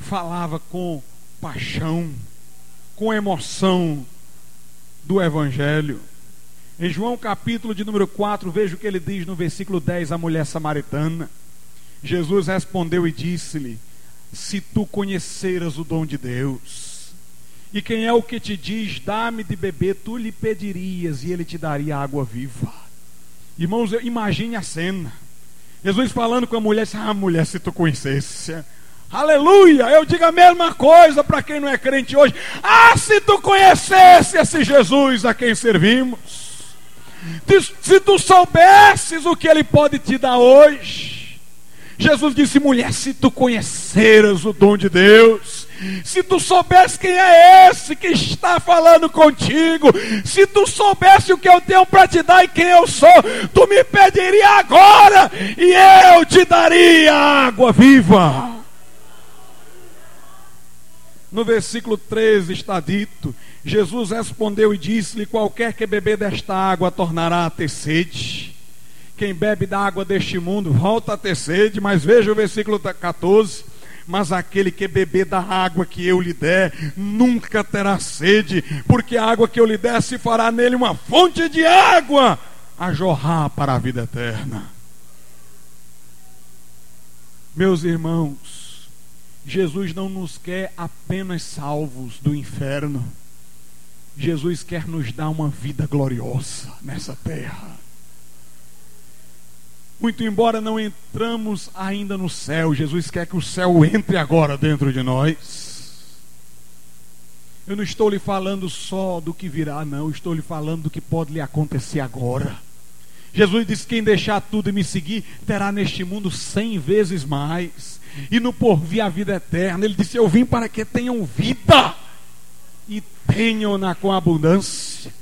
falava com paixão, com emoção do Evangelho. Em João capítulo de número 4, veja o que ele diz no versículo 10 à mulher samaritana. Jesus respondeu e disse-lhe: Se tu conheceras o dom de Deus, e quem é o que te diz, dá-me de beber, tu lhe pedirias e ele te daria água viva. Irmãos, imagine a cena. Jesus falando com a mulher, disse, ah, mulher, se tu conhecesse. Aleluia! Eu digo a mesma coisa para quem não é crente hoje. Ah, se tu conhecesse esse Jesus a quem servimos. Se tu soubesses o que ele pode te dar hoje. Jesus disse, mulher, se tu conheceras o dom de Deus se tu soubesse quem é esse que está falando contigo, se tu soubesse o que eu tenho para te dar e quem eu sou, tu me pediria agora e eu te daria água viva. No versículo 13 está dito: Jesus respondeu e disse-lhe: Qualquer que beber desta água tornará a ter sede. Quem bebe da água deste mundo volta a ter sede, mas veja o versículo 14 mas aquele que beber da água que eu lhe der, nunca terá sede, porque a água que eu lhe der se fará nele uma fonte de água a jorrar para a vida eterna. Meus irmãos, Jesus não nos quer apenas salvos do inferno. Jesus quer nos dar uma vida gloriosa nessa terra. Muito embora não entramos ainda no céu, Jesus quer que o céu entre agora dentro de nós. Eu não estou lhe falando só do que virá, não, estou lhe falando do que pode lhe acontecer agora. Jesus disse: Quem deixar tudo e me seguir, terá neste mundo cem vezes mais, e no porvir a vida eterna. Ele disse: Eu vim para que tenham vida e tenham-na com abundância.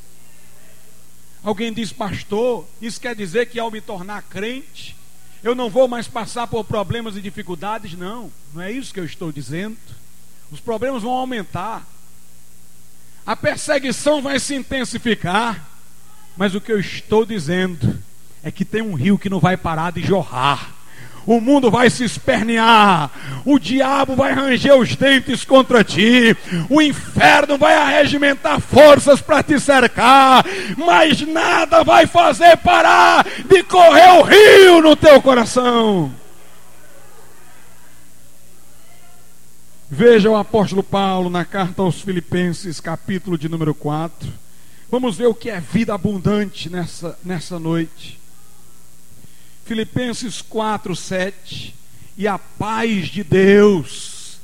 Alguém diz, pastor, isso quer dizer que ao me tornar crente, eu não vou mais passar por problemas e dificuldades? Não, não é isso que eu estou dizendo. Os problemas vão aumentar, a perseguição vai se intensificar, mas o que eu estou dizendo é que tem um rio que não vai parar de jorrar o mundo vai se espernear, o diabo vai ranger os dentes contra ti, o inferno vai arregimentar forças para te cercar, mas nada vai fazer parar de correr o rio no teu coração. Veja o apóstolo Paulo na carta aos Filipenses, capítulo de número 4. Vamos ver o que é vida abundante nessa, nessa noite. Filipenses 4, 7. E a paz de Deus,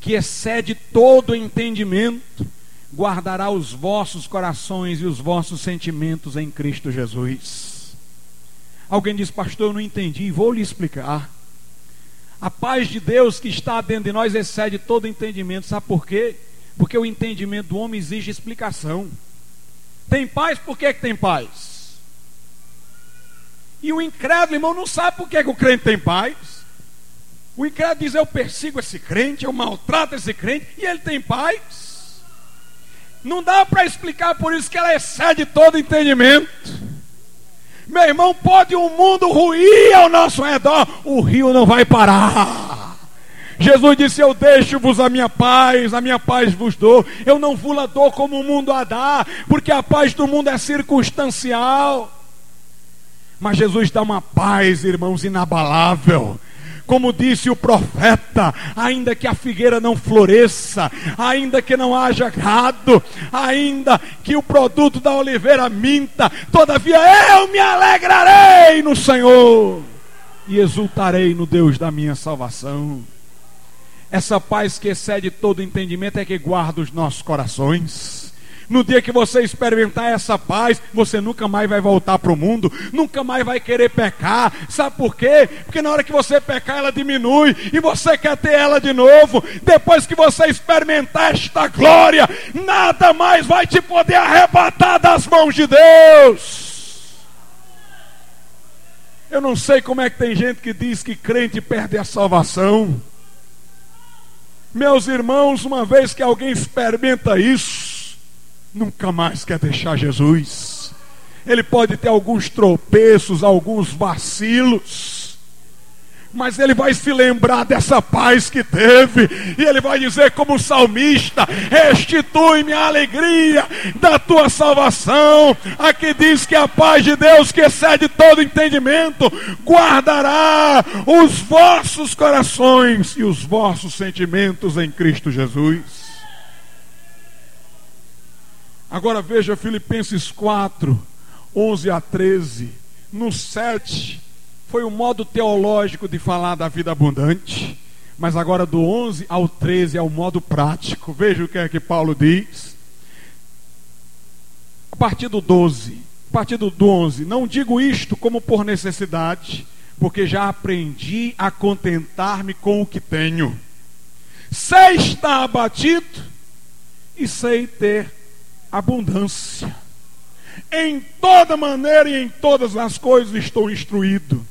que excede todo entendimento, guardará os vossos corações e os vossos sentimentos em Cristo Jesus. Alguém diz, pastor, eu não entendi, vou lhe explicar. A paz de Deus que está dentro de nós excede todo entendimento, sabe por quê? Porque o entendimento do homem exige explicação. Tem paz, por que, que tem paz? E o incrédulo, irmão, não sabe por que, o crente tem paz. O incrédulo diz: Eu persigo esse crente, eu maltrato esse crente, e ele tem paz. Não dá para explicar por isso que ela excede todo entendimento. Meu irmão, pode o um mundo ruir ao nosso redor, o rio não vai parar. Jesus disse: Eu deixo-vos a minha paz, a minha paz vos dou. Eu não vos la dou como o mundo a dá, porque a paz do mundo é circunstancial. Mas Jesus dá uma paz, irmãos, inabalável. Como disse o profeta, ainda que a figueira não floresça, ainda que não haja gado, ainda que o produto da oliveira minta, todavia eu me alegrarei no Senhor e exultarei no Deus da minha salvação. Essa paz que excede todo entendimento é que guarda os nossos corações. No dia que você experimentar essa paz, você nunca mais vai voltar para o mundo, nunca mais vai querer pecar. Sabe por quê? Porque na hora que você pecar, ela diminui e você quer ter ela de novo. Depois que você experimentar esta glória, nada mais vai te poder arrebatar das mãos de Deus. Eu não sei como é que tem gente que diz que crente perde a salvação. Meus irmãos, uma vez que alguém experimenta isso, nunca mais quer deixar Jesus. Ele pode ter alguns tropeços, alguns vacilos, mas ele vai se lembrar dessa paz que teve, e ele vai dizer, como salmista: Restitui-me a alegria da tua salvação. Aqui diz que a paz de Deus, que excede todo entendimento, guardará os vossos corações e os vossos sentimentos em Cristo Jesus. Agora veja Filipenses 4, 11 a 13. No 7, foi o modo teológico de falar da vida abundante. Mas agora do 11 ao 13 é o modo prático. Veja o que é que Paulo diz. A partir do 12, a partir do 11, não digo isto como por necessidade, porque já aprendi a contentar-me com o que tenho. Sei estar abatido e sei ter abundância. Em toda maneira e em todas as coisas estou instruído,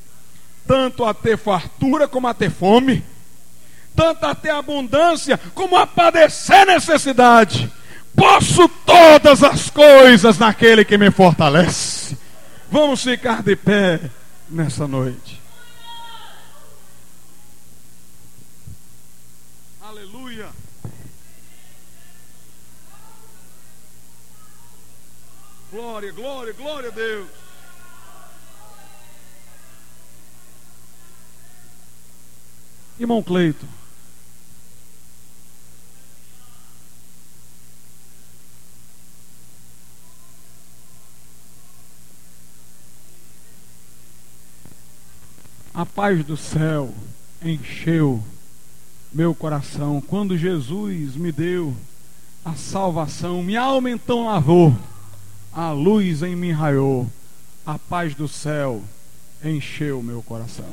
tanto a ter fartura como a ter fome, tanto a ter abundância como a padecer necessidade. Posso todas as coisas naquele que me fortalece. Vamos ficar de pé nessa noite. Glória, glória, glória a Deus. Irmão Cleito. A paz do céu encheu meu coração quando Jesus me deu a salvação, minha alma então lavou, a luz em mim raiou, a paz do céu encheu meu coração.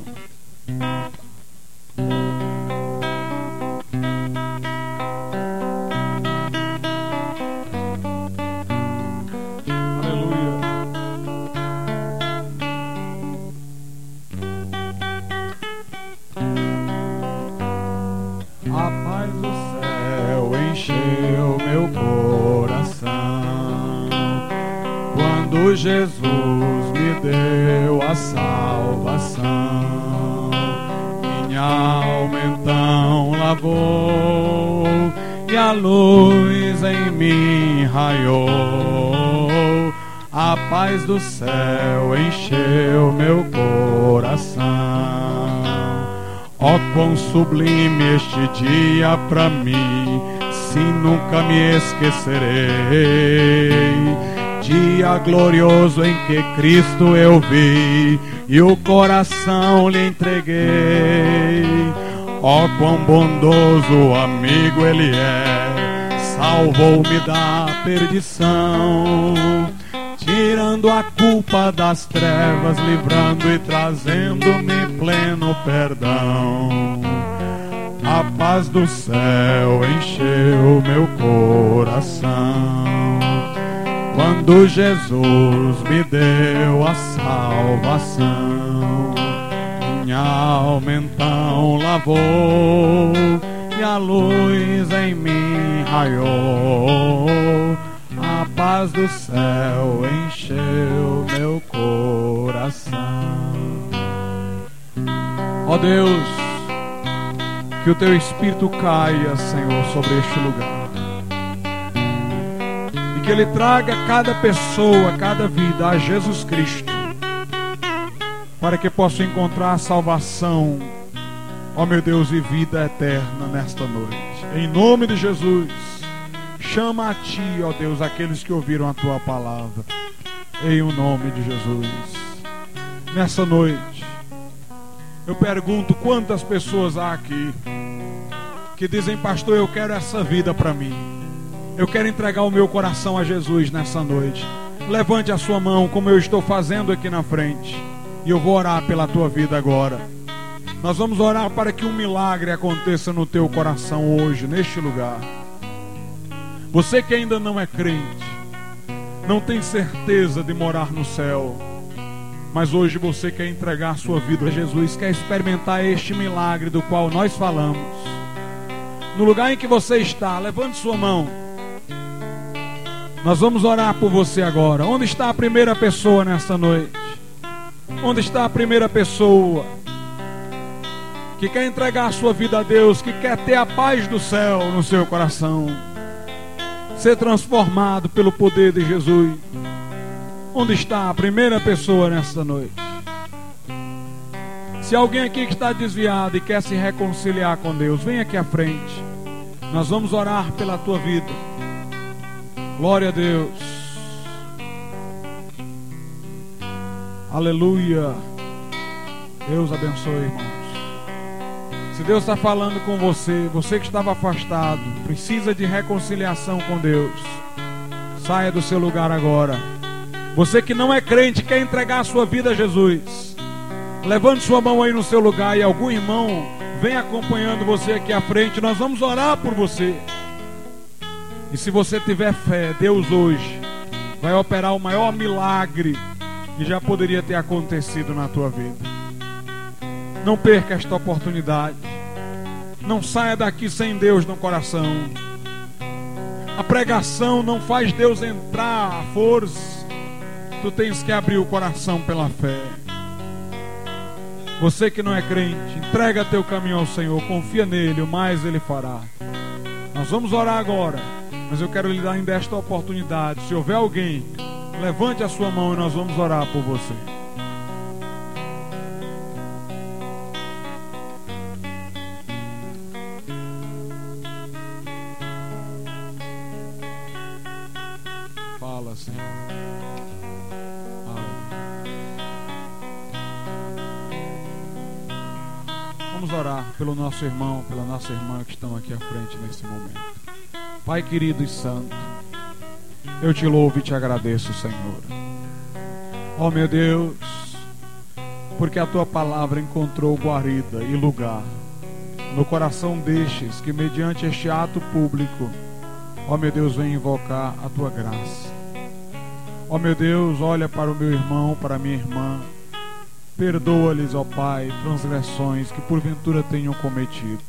Jesus me deu a salvação, minha alma então lavou e a luz em mim raiou. A paz do céu encheu meu coração. Oh, quão sublime este dia para mim, se nunca me esquecerei dia glorioso em que Cristo eu vi e o coração lhe entreguei. Ó oh, quão bondoso amigo ele é, salvou-me da perdição, tirando a culpa das trevas, livrando e trazendo-me pleno perdão. A paz do céu encheu meu coração quando Jesus me deu a salvação. Minha alma então lavou e a luz em mim raiou. A paz do céu encheu meu coração. Ó oh Deus, que o teu Espírito caia, Senhor, sobre este lugar que Ele traga cada pessoa, cada vida a Jesus Cristo, para que possa encontrar salvação, ó meu Deus, e vida eterna nesta noite. Em nome de Jesus, chama a Ti, ó Deus, aqueles que ouviram a Tua palavra, em o nome de Jesus. Nessa noite, eu pergunto quantas pessoas há aqui que dizem, pastor, eu quero essa vida para mim. Eu quero entregar o meu coração a Jesus nessa noite. Levante a sua mão, como eu estou fazendo aqui na frente. E eu vou orar pela tua vida agora. Nós vamos orar para que um milagre aconteça no teu coração hoje, neste lugar. Você que ainda não é crente, não tem certeza de morar no céu, mas hoje você quer entregar sua vida a Jesus, quer experimentar este milagre do qual nós falamos. No lugar em que você está, levante sua mão. Nós vamos orar por você agora. Onde está a primeira pessoa nesta noite? Onde está a primeira pessoa que quer entregar a sua vida a Deus, que quer ter a paz do céu no seu coração, ser transformado pelo poder de Jesus? Onde está a primeira pessoa nesta noite? Se alguém aqui que está desviado e quer se reconciliar com Deus, vem aqui à frente. Nós vamos orar pela tua vida. Glória a Deus. Aleluia. Deus abençoe, irmãos. Se Deus está falando com você, você que estava afastado, precisa de reconciliação com Deus, saia do seu lugar agora. Você que não é crente, quer entregar a sua vida a Jesus, levante sua mão aí no seu lugar e algum irmão vem acompanhando você aqui à frente. Nós vamos orar por você. E se você tiver fé, Deus hoje vai operar o maior milagre que já poderia ter acontecido na tua vida. Não perca esta oportunidade. Não saia daqui sem Deus no coração. A pregação não faz Deus entrar à força. Tu tens que abrir o coração pela fé. Você que não é crente, entrega teu caminho ao Senhor, confia nele, o mais ele fará. Nós vamos orar agora, mas eu quero lhe dar ainda esta oportunidade. Se houver alguém, levante a sua mão e nós vamos orar por você. pelo nosso irmão, pela nossa irmã que estão aqui à frente nesse momento. Pai querido e santo, eu te louvo e te agradeço, Senhor. Oh meu Deus, porque a tua palavra encontrou guarida e lugar no coração destes que, mediante este ato público, ó meu Deus, vem invocar a tua graça. Ó meu Deus, olha para o meu irmão, para a minha irmã Perdoa-lhes, ó Pai, transgressões que porventura tenham cometido.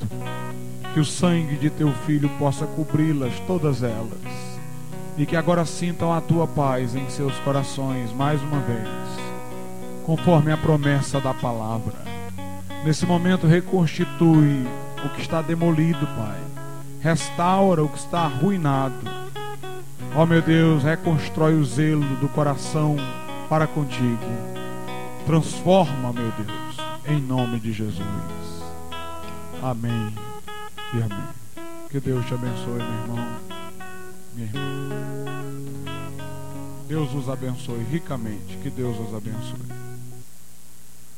Que o sangue de teu filho possa cobri-las, todas elas. E que agora sintam a tua paz em seus corações mais uma vez, conforme a promessa da palavra. Nesse momento, reconstitui o que está demolido, Pai. Restaura o que está arruinado. Ó meu Deus, reconstrói o zelo do coração para contigo Transforma, meu Deus, em nome de Jesus. Amém e amém. Que Deus te abençoe, meu irmão, minha irmã. Deus os abençoe ricamente. Que Deus os abençoe.